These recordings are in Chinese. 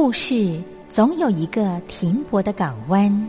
故事总有一个停泊的港湾。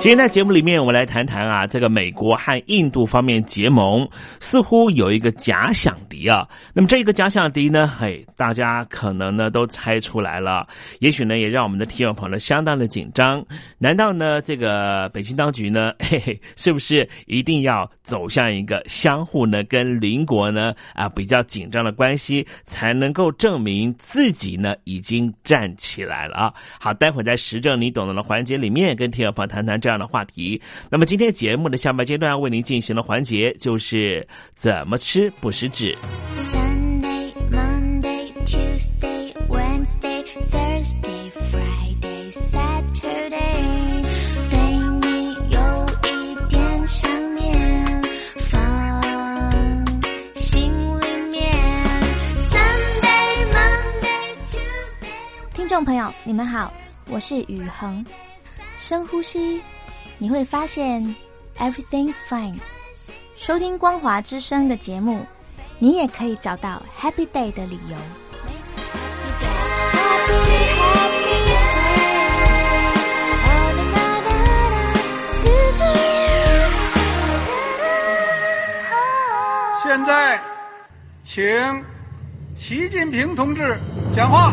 今天在节目里面，我们来谈谈啊，这个美国和印度方面结盟，似乎有一个假想敌啊。那么这个假想敌呢，嘿，大家可能呢都猜出来了，也许呢也让我们的听众朋友相当的紧张。难道呢这个北京当局呢，嘿嘿，是不是一定要走向一个相互呢跟邻国呢啊比较紧张的关系，才能够证明自己呢已经站起来了啊？好，待会儿在实证你懂得的环节里面，跟听众朋友谈谈。这样的话题，那么今天节目的下半阶段为您进行的环节就是怎么吃不食指。Sunday, Monday, Tuesday, Wednesday, Thursday, 朋友，你们好，我是雨恒，深呼吸。你会发现，everything's fine。收听光华之声的节目，你也可以找到 happy day 的理由。现在，请习近平同志讲话。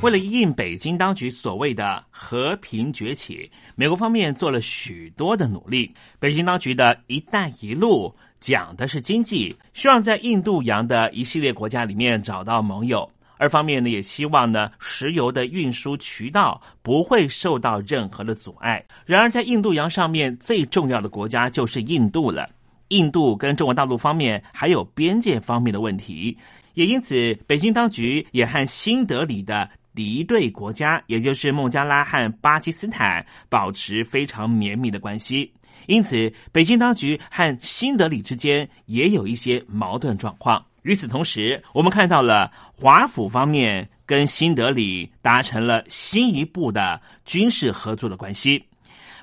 为了应北京当局所谓的和平崛起，美国方面做了许多的努力。北京当局的一带一路讲的是经济，希望在印度洋的一系列国家里面找到盟友；二方面呢，也希望呢石油的运输渠道不会受到任何的阻碍。然而，在印度洋上面最重要的国家就是印度了。印度跟中国大陆方面还有边界方面的问题。也因此，北京当局也和新德里的敌对国家，也就是孟加拉和巴基斯坦保持非常绵密的关系。因此，北京当局和新德里之间也有一些矛盾状况。与此同时，我们看到了华府方面跟新德里达成了新一步的军事合作的关系。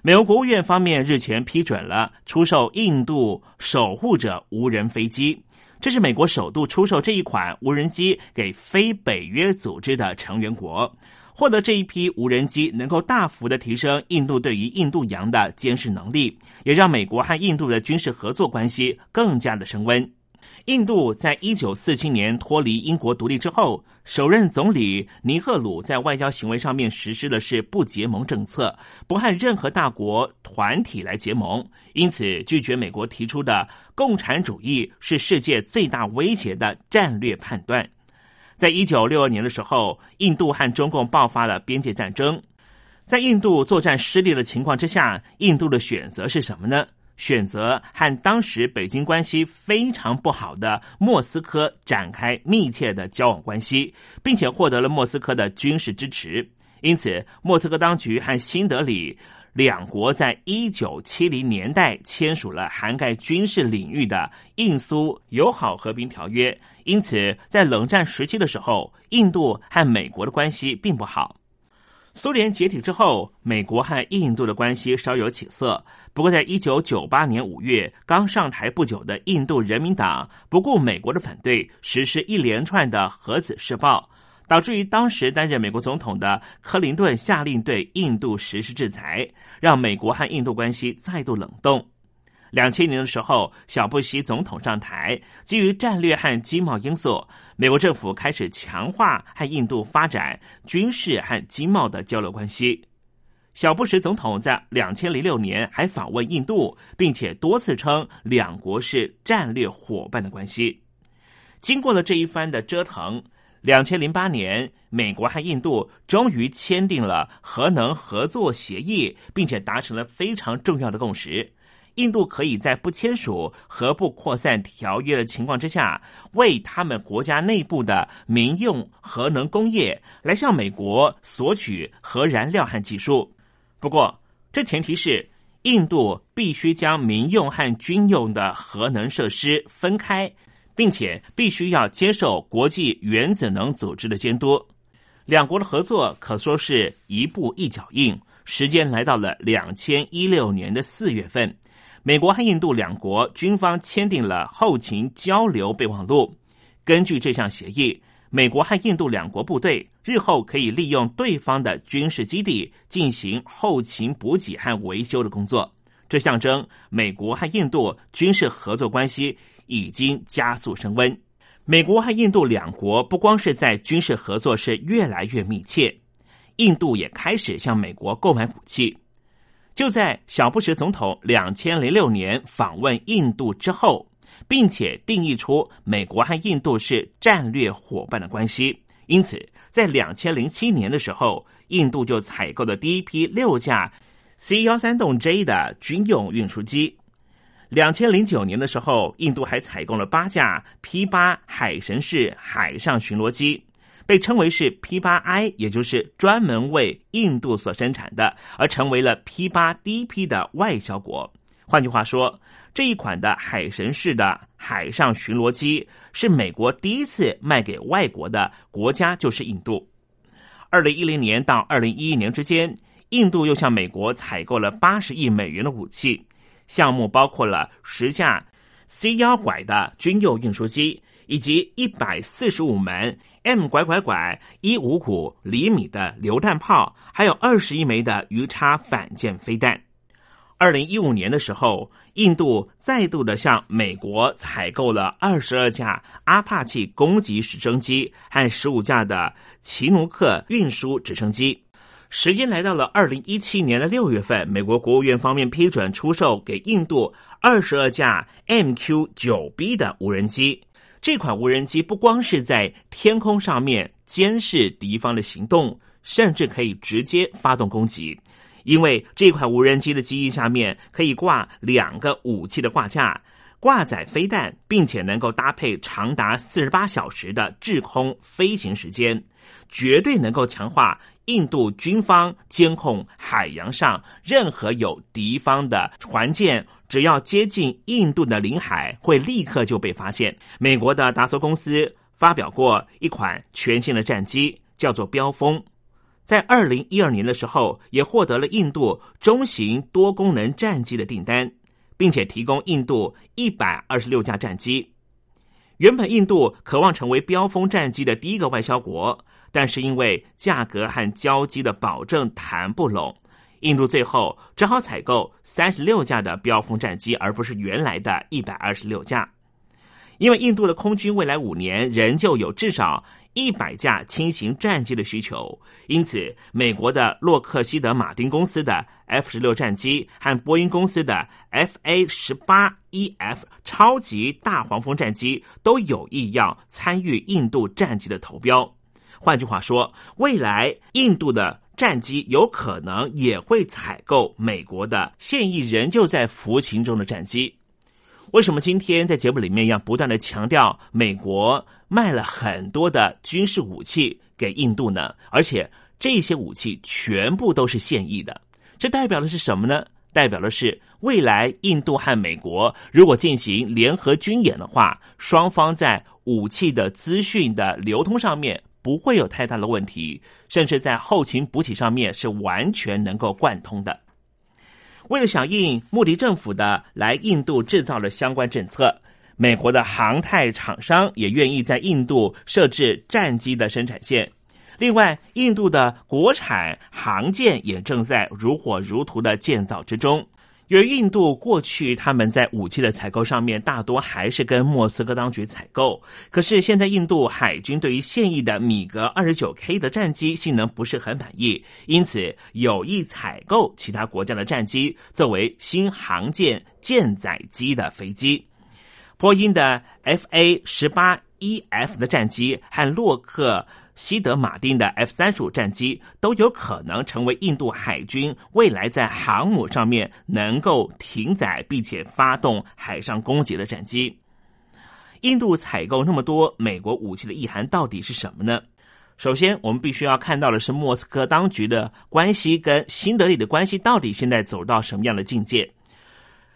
美国国务院方面日前批准了出售印度守护者无人飞机，这是美国首度出售这一款无人机给非北约组织的成员国。获得这一批无人机，能够大幅的提升印度对于印度洋的监视能力，也让美国和印度的军事合作关系更加的升温。印度在一九四七年脱离英国独立之后，首任总理尼赫鲁在外交行为上面实施的是不结盟政策，不和任何大国团体来结盟，因此拒绝美国提出的共产主义是世界最大威胁的战略判断。在一九六二年的时候，印度和中共爆发了边界战争。在印度作战失利的情况之下，印度的选择是什么呢？选择和当时北京关系非常不好的莫斯科展开密切的交往关系，并且获得了莫斯科的军事支持。因此，莫斯科当局和新德里两国在一九七零年代签署了涵盖军事领域的印苏友好和平条约。因此，在冷战时期的时候，印度和美国的关系并不好。苏联解体之后，美国和印度的关系稍有起色。不过，在一九九八年五月刚上台不久的印度人民党，不顾美国的反对，实施一连串的核子试爆，导致于当时担任美国总统的克林顿下令对印度实施制裁，让美国和印度关系再度冷冻。两千年的时候，小布希总统上台，基于战略和经贸因素，美国政府开始强化和印度发展军事和经贸的交流关系。小布什总统在两千零六年还访问印度，并且多次称两国是战略伙伴的关系。经过了这一番的折腾，两千零八年，美国和印度终于签订了核能合作协议，并且达成了非常重要的共识。印度可以在不签署核不扩散条约的情况之下，为他们国家内部的民用核能工业来向美国索取核燃料和技术。不过，这前提是印度必须将民用和军用的核能设施分开，并且必须要接受国际原子能组织的监督。两国的合作可说是一步一脚印。时间来到了两千一六年的四月份。美国和印度两国军方签订了后勤交流备忘录。根据这项协议，美国和印度两国部队日后可以利用对方的军事基地进行后勤补给和维修的工作。这象征美国和印度军事合作关系已经加速升温。美国和印度两国不光是在军事合作是越来越密切，印度也开始向美国购买武器。就在小布什总统两千零六年访问印度之后，并且定义出美国和印度是战略伙伴的关系。因此，在两千零七年的时候，印度就采购了第一批六架 C 幺三栋 J 的军用运输机。两千零九年的时候，印度还采购了八架 P 八海神式海上巡逻机。被称为是 P 八 I，也就是专门为印度所生产的，而成为了 P 八第一批的外销国。换句话说，这一款的海神式的海上巡逻机是美国第一次卖给外国的国家，就是印度。二零一零年到二零一一年之间，印度又向美国采购了八十亿美元的武器，项目包括了十架 C 幺拐的军用运输机。以及一百四十五门 M 拐拐拐一五五厘米的榴弹炮，还有二十一枚的鱼叉反舰飞弹。二零一五年的时候，印度再度的向美国采购了二十二架阿帕奇攻击直升机和十五架的奇努克运输直升机。时间来到了二零一七年的六月份，美国国务院方面批准出售给印度二十二架 MQ 九 B 的无人机。这款无人机不光是在天空上面监视敌方的行动，甚至可以直接发动攻击。因为这款无人机的机翼下面可以挂两个武器的挂架，挂载飞弹，并且能够搭配长达四十八小时的制空飞行时间，绝对能够强化印度军方监控海洋上任何有敌方的船舰，只要接近印度的领海，会立刻就被发现。美国的达索公司发表过一款全新的战机，叫做标风，在二零一二年的时候，也获得了印度中型多功能战机的订单。并且提供印度一百二十六架战机。原本印度渴望成为标风战机的第一个外销国，但是因为价格和交机的保证谈不拢，印度最后只好采购三十六架的标风战机，而不是原来的一百二十六架。因为印度的空军未来五年仍旧有至少。一百架轻型战机的需求，因此美国的洛克希德马丁公司的 F 十六战机和波音公司的 F A 十八 E F 超级大黄蜂战机都有意要参与印度战机的投标。换句话说，未来印度的战机有可能也会采购美国的现役仍旧在服勤中的战机。为什么今天在节目里面要不断的强调美国卖了很多的军事武器给印度呢？而且这些武器全部都是现役的，这代表的是什么呢？代表的是未来印度和美国如果进行联合军演的话，双方在武器的资讯的流通上面不会有太大的问题，甚至在后勤补给上面是完全能够贯通的。为了响应穆迪政府的来印度制造的相关政策，美国的航太厂商也愿意在印度设置战机的生产线。另外，印度的国产航舰也正在如火如荼的建造之中。由于印度过去他们在武器的采购上面大多还是跟莫斯科当局采购，可是现在印度海军对于现役的米格二十九 K 的战机性能不是很满意，因此有意采购其他国家的战机作为新航舰舰载机的飞机。波音的 F A 十八 E F 的战机和洛克。西德马丁的 F 三十五战机都有可能成为印度海军未来在航母上面能够停载并且发动海上攻击的战机。印度采购那么多美国武器的意涵到底是什么呢？首先，我们必须要看到的是莫斯科当局的关系跟新德里的关系到底现在走到什么样的境界？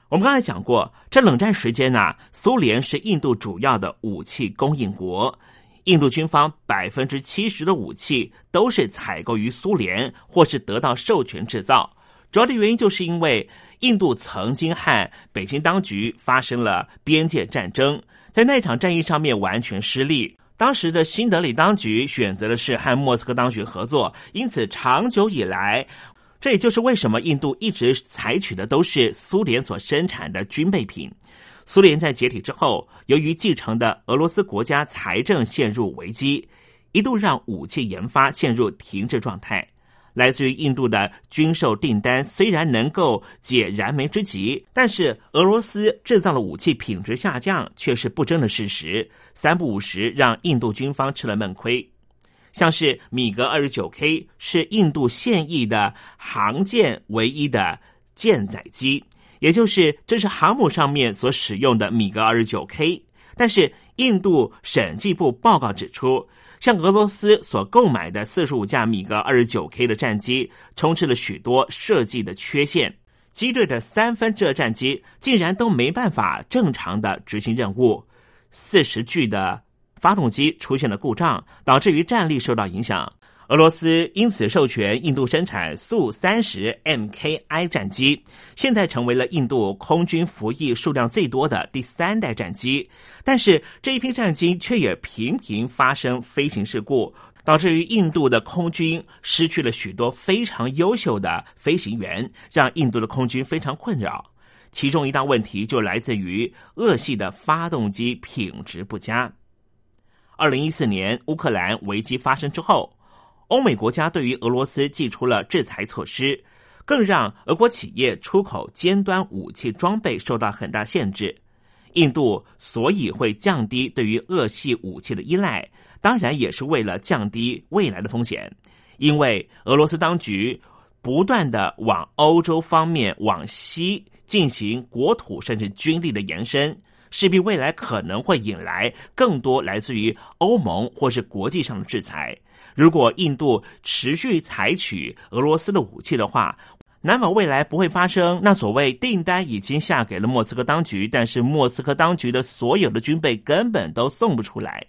我们刚才讲过，这冷战时间呢，苏联是印度主要的武器供应国。印度军方百分之七十的武器都是采购于苏联，或是得到授权制造。主要的原因就是因为印度曾经和北京当局发生了边界战争，在那场战役上面完全失利。当时的新德里当局选择的是和莫斯科当局合作，因此长久以来，这也就是为什么印度一直采取的都是苏联所生产的军备品。苏联在解体之后，由于继承的俄罗斯国家财政陷入危机，一度让武器研发陷入停滞状态。来自于印度的军售订单虽然能够解燃眉之急，但是俄罗斯制造的武器品质下降却是不争的事实。三不五时，让印度军方吃了闷亏。像是米格二十九 K 是印度现役的航舰唯一的舰载机。也就是，这是航母上面所使用的米格二十九 K。但是，印度审计部报告指出，向俄罗斯所购买的四十五架米格二十九 K 的战机，充斥了许多设计的缺陷。机队的三分之二战机竟然都没办法正常的执行任务，四十具的发动机出现了故障，导致于战力受到影响。俄罗斯因此授权印度生产苏三十 Mki 战机，现在成为了印度空军服役数量最多的第三代战机。但是这一批战机却也频频发生飞行事故，导致于印度的空军失去了许多非常优秀的飞行员，让印度的空军非常困扰。其中一大问题就来自于俄系的发动机品质不佳。二零一四年乌克兰危机发生之后。欧美国家对于俄罗斯寄出了制裁措施，更让俄国企业出口尖端武器装备受到很大限制。印度所以会降低对于恶系武器的依赖，当然也是为了降低未来的风险。因为俄罗斯当局不断的往欧洲方面往西进行国土甚至军力的延伸，势必未来可能会引来更多来自于欧盟或是国际上的制裁。如果印度持续采取俄罗斯的武器的话，难保未来不会发生那所谓订单已经下给了莫斯科当局，但是莫斯科当局的所有的军备根本都送不出来。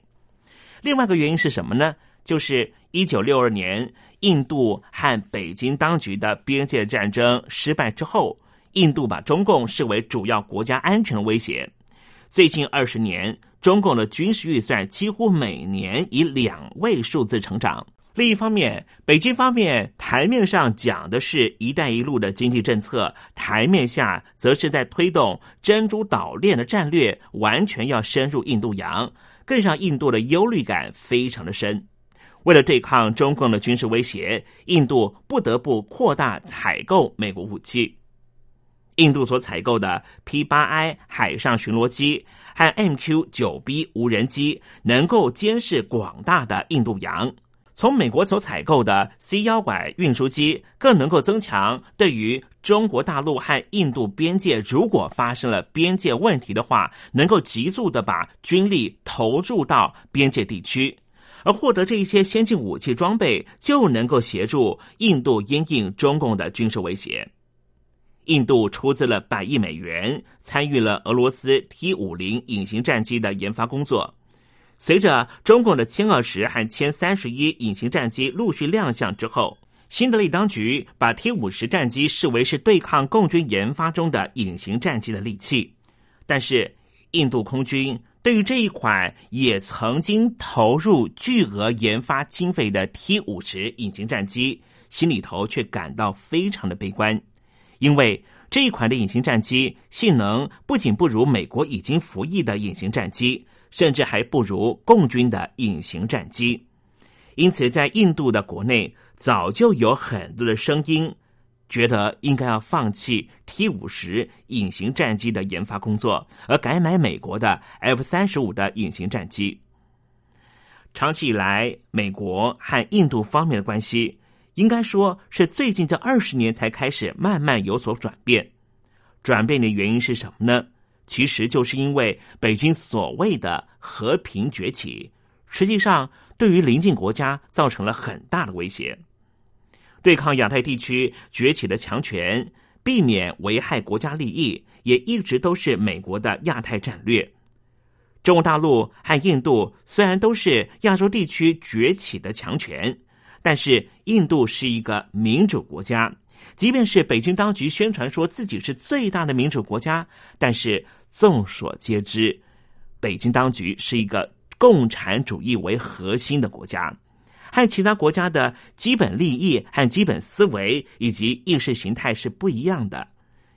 另外一个原因是什么呢？就是一九六二年印度和北京当局的边界战争失败之后，印度把中共视为主要国家安全威胁。最近二十年，中共的军事预算几乎每年以两位数字成长。另一方面，北京方面台面上讲的是一带一路的经济政策，台面下则是在推动珍珠岛链的战略，完全要深入印度洋，更让印度的忧虑感非常的深。为了对抗中共的军事威胁，印度不得不扩大采购美国武器。印度所采购的 P 八 I 海上巡逻机和 MQ 九 B 无人机，能够监视广大的印度洋。从美国所采购的 C 幺拐运输机，更能够增强对于中国大陆和印度边界，如果发生了边界问题的话，能够急速的把军力投入到边界地区，而获得这一些先进武器装备，就能够协助印度因应中共的军事威胁。印度出资了百亿美元，参与了俄罗斯 T 五零隐形战机的研发工作。随着中共的歼二十和歼三十一隐形战机陆续亮相之后，新德里当局把 T 五十战机视为是对抗共军研发中的隐形战机的利器。但是，印度空军对于这一款也曾经投入巨额研发经费的 T 五十隐形战机，心里头却感到非常的悲观，因为这一款的隐形战机性能不仅不如美国已经服役的隐形战机。甚至还不如共军的隐形战机，因此在印度的国内早就有很多的声音，觉得应该要放弃 T 五十隐形战机的研发工作，而改买美国的 F 三十五的隐形战机。长期以来，美国和印度方面的关系，应该说是最近这二十年才开始慢慢有所转变。转变的原因是什么呢？其实就是因为北京所谓的和平崛起，实际上对于邻近国家造成了很大的威胁。对抗亚太地区崛起的强权，避免危害国家利益，也一直都是美国的亚太战略。中国大陆和印度虽然都是亚洲地区崛起的强权，但是印度是一个民主国家。即便是北京当局宣传说自己是最大的民主国家，但是众所皆知，北京当局是一个共产主义为核心的国家，和其他国家的基本利益和基本思维以及意识形态是不一样的。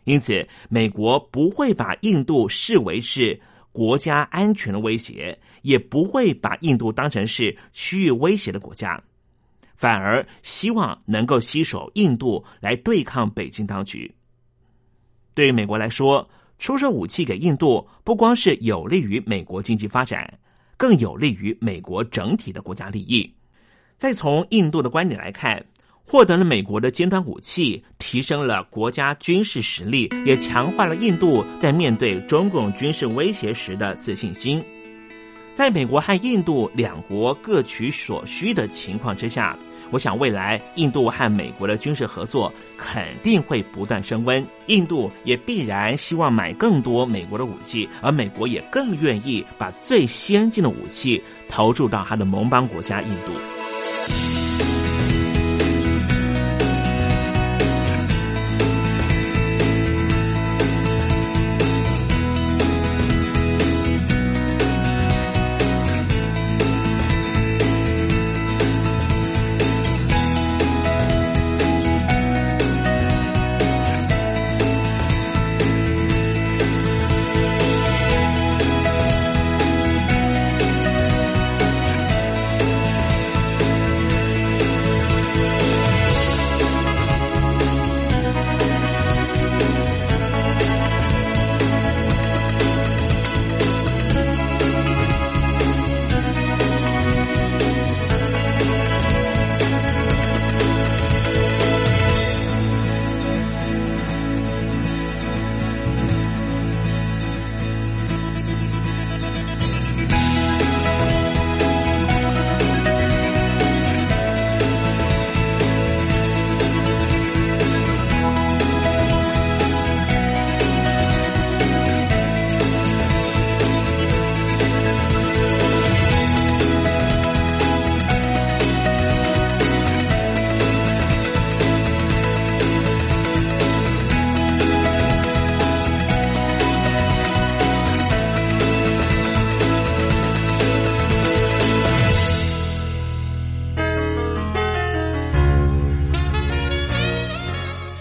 因此，美国不会把印度视为是国家安全的威胁，也不会把印度当成是区域威胁的国家。反而希望能够携手印度来对抗北京当局。对于美国来说，出售武器给印度，不光是有利于美国经济发展，更有利于美国整体的国家利益。再从印度的观点来看，获得了美国的尖端武器，提升了国家军事实力，也强化了印度在面对中共军事威胁时的自信心。在美国和印度两国各取所需的情况之下。我想，未来印度和美国的军事合作肯定会不断升温。印度也必然希望买更多美国的武器，而美国也更愿意把最先进的武器投注到他的盟邦国家印度。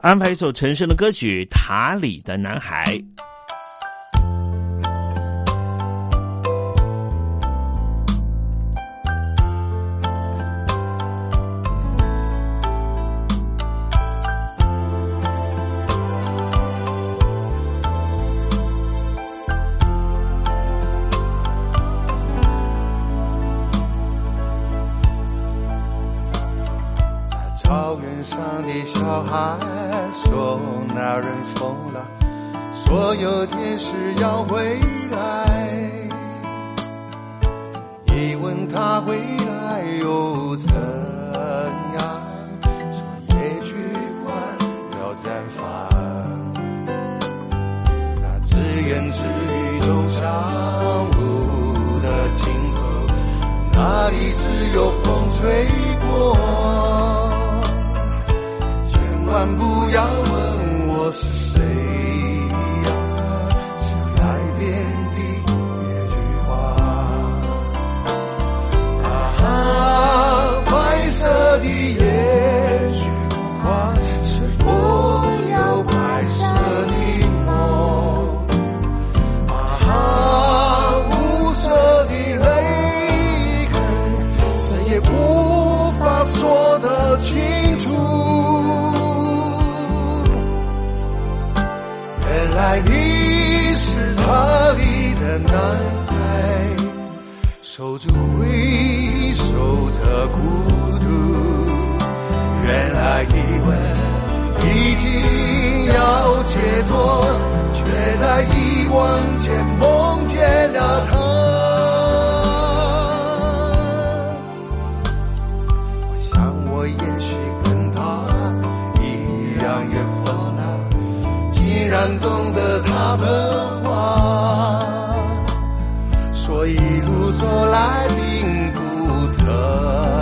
安排一首陈升的歌曲《塔里的男孩》。风吹过。千万不要问我是谁的孤独。原来以为已经要解脱，却在遗忘间梦见了他。我想我也许跟他一样也疯了。既然懂得他的和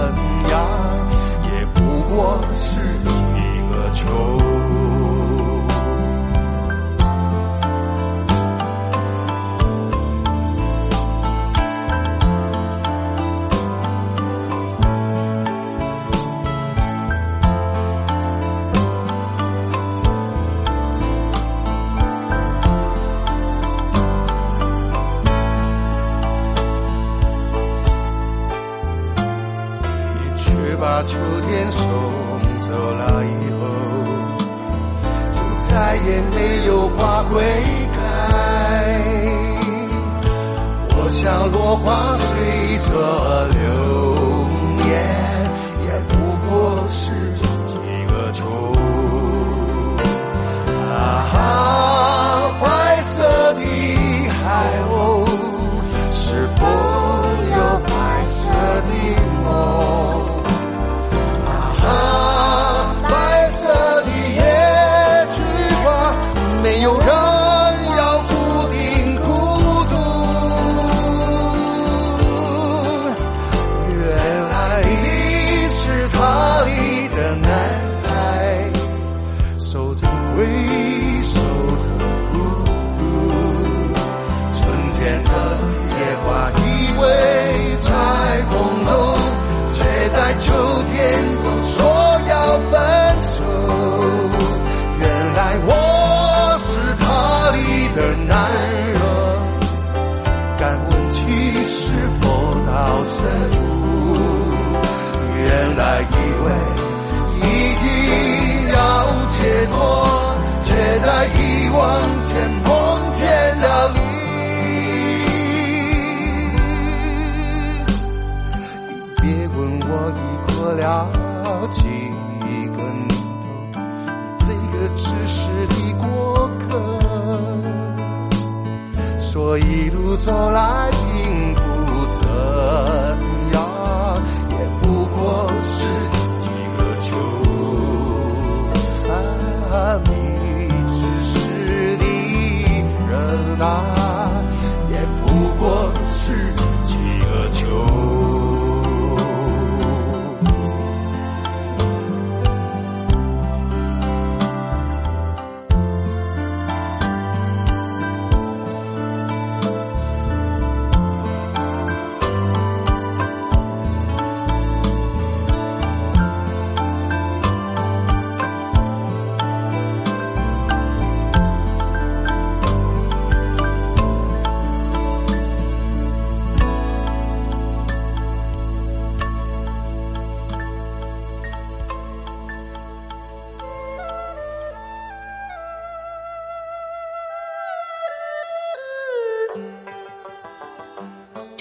前碰见了你。别问我已过了几个年头，这个只是的过客。说一路走来 survive.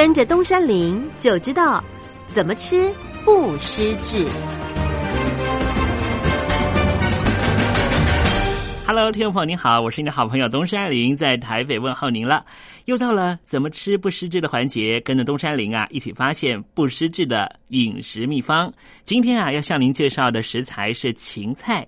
跟着东山林就知道怎么吃不失智。Hello，听众朋友您好，我是你的好朋友东山林，在台北问候您了。又到了怎么吃不失智的环节，跟着东山林啊一起发现不失智的饮食秘方。今天啊要向您介绍的食材是芹菜。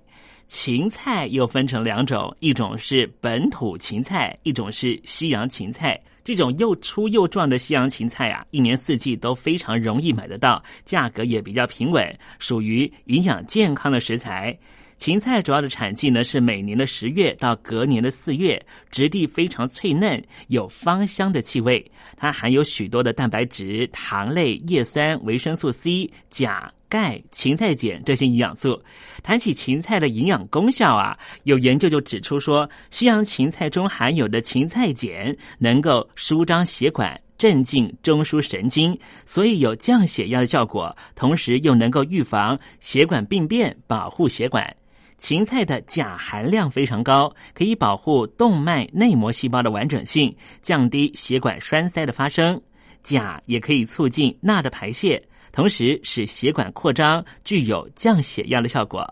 芹菜又分成两种，一种是本土芹菜，一种是西洋芹菜。这种又粗又壮的西洋芹菜啊，一年四季都非常容易买得到，价格也比较平稳，属于营养健康的食材。芹菜主要的产季呢是每年的十月到隔年的四月，质地非常脆嫩，有芳香的气味。它含有许多的蛋白质、糖类、叶酸、维生素 C、钾、钙、芹菜碱这些营养素。谈起芹菜的营养功效啊，有研究就指出说，西洋芹菜中含有的芹菜碱能够舒张血管。镇静中枢神经，所以有降血压的效果，同时又能够预防血管病变，保护血管。芹菜的钾含量非常高，可以保护动脉内膜细胞的完整性，降低血管栓塞的发生。钾也可以促进钠的排泄，同时使血管扩张，具有降血压的效果。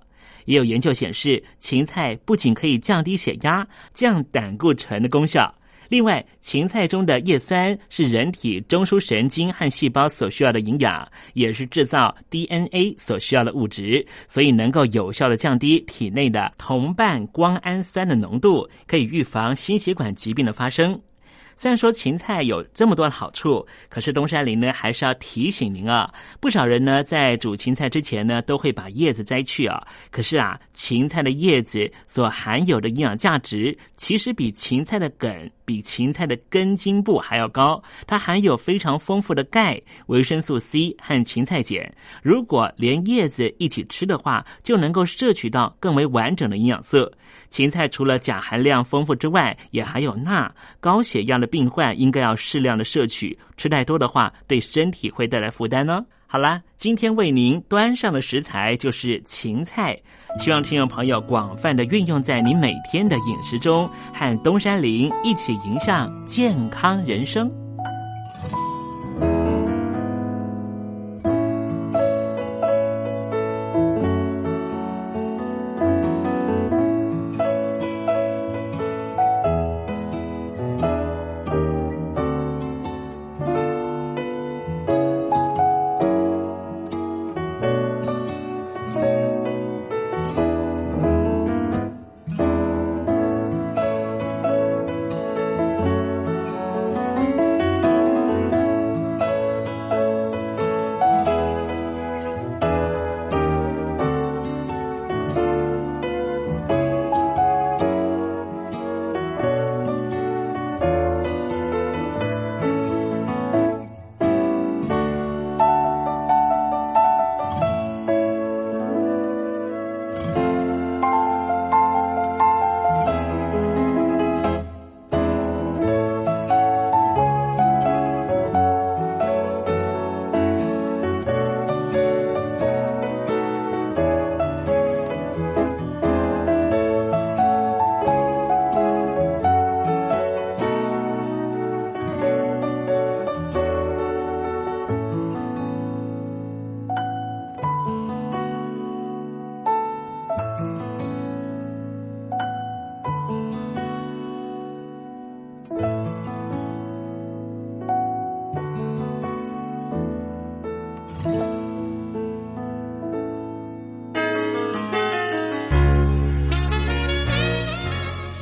也有研究显示，芹菜不仅可以降低血压、降胆固醇的功效。另外，芹菜中的叶酸是人体中枢神经和细胞所需要的营养，也是制造 DNA 所需要的物质，所以能够有效的降低体内的同伴胱氨酸的浓度，可以预防心血管疾病的发生。虽然说芹菜有这么多的好处，可是东山林呢还是要提醒您啊，不少人呢在煮芹菜之前呢都会把叶子摘去啊。可是啊，芹菜的叶子所含有的营养价值，其实比芹菜的梗、比芹菜的根茎部还要高。它含有非常丰富的钙、维生素 C 和芹菜碱。如果连叶子一起吃的话，就能够摄取到更为完整的营养素。芹菜除了钾含量丰富之外，也含有钠，高血压的病患应该要适量的摄取，吃太多的话对身体会带来负担呢。好啦，今天为您端上的食材就是芹菜，希望听众朋友广泛的运用在你每天的饮食中，和东山林一起迎向健康人生。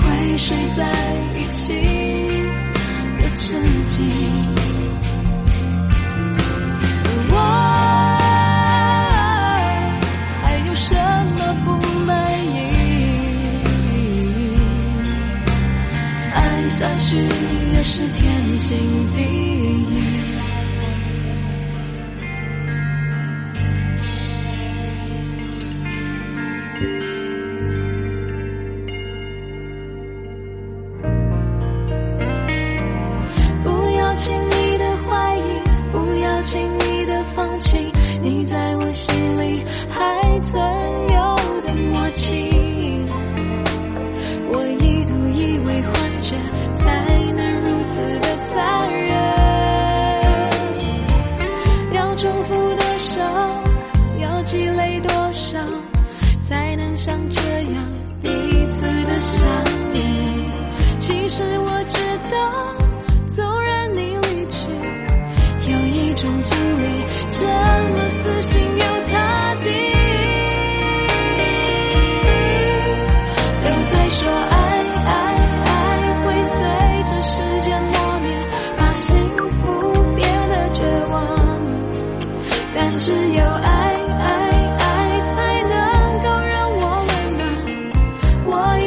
会睡在一起的知己，而我还有什么不满意？爱下去也是天经地义。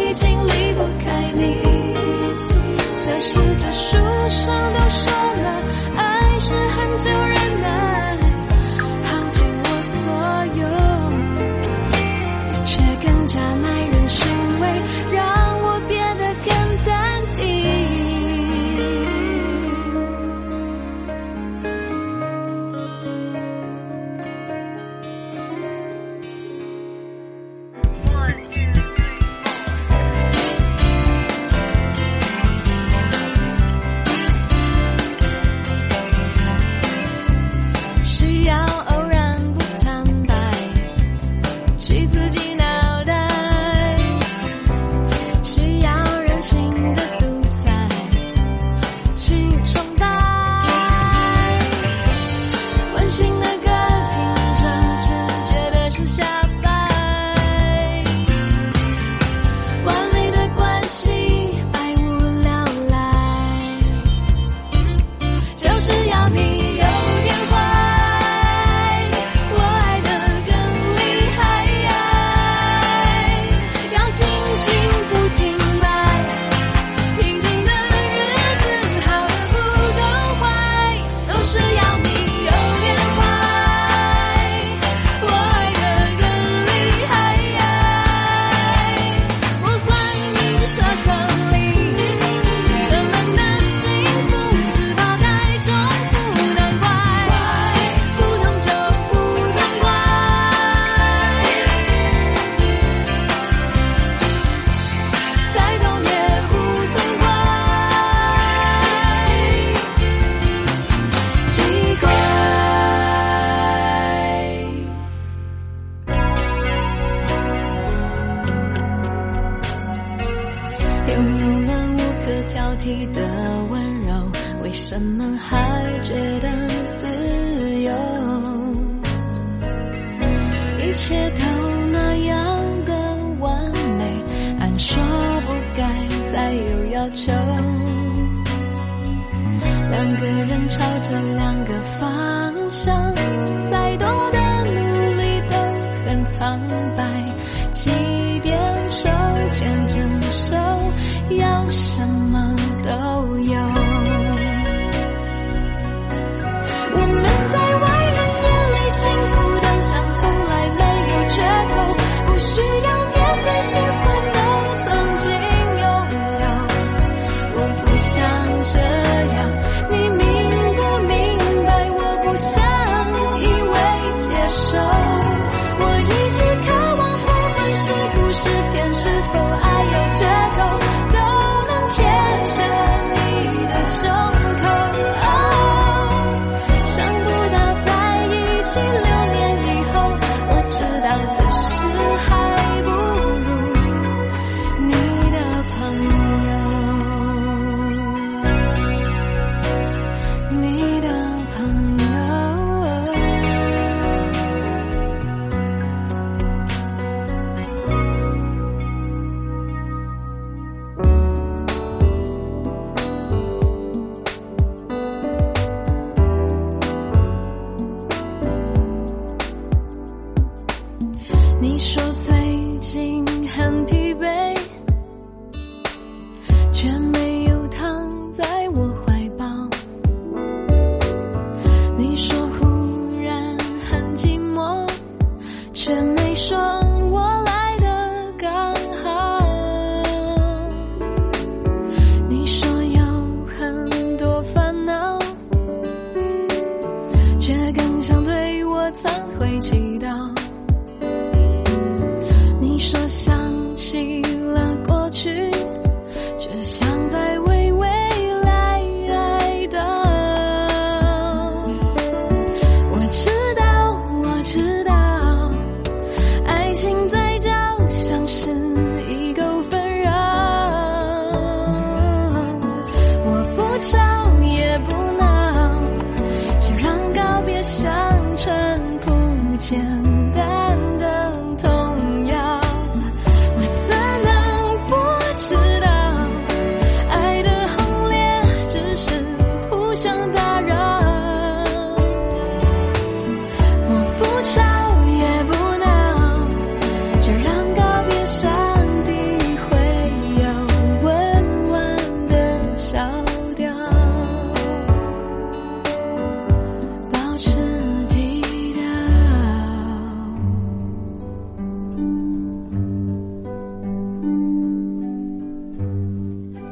已经离不开你。可是这树上都说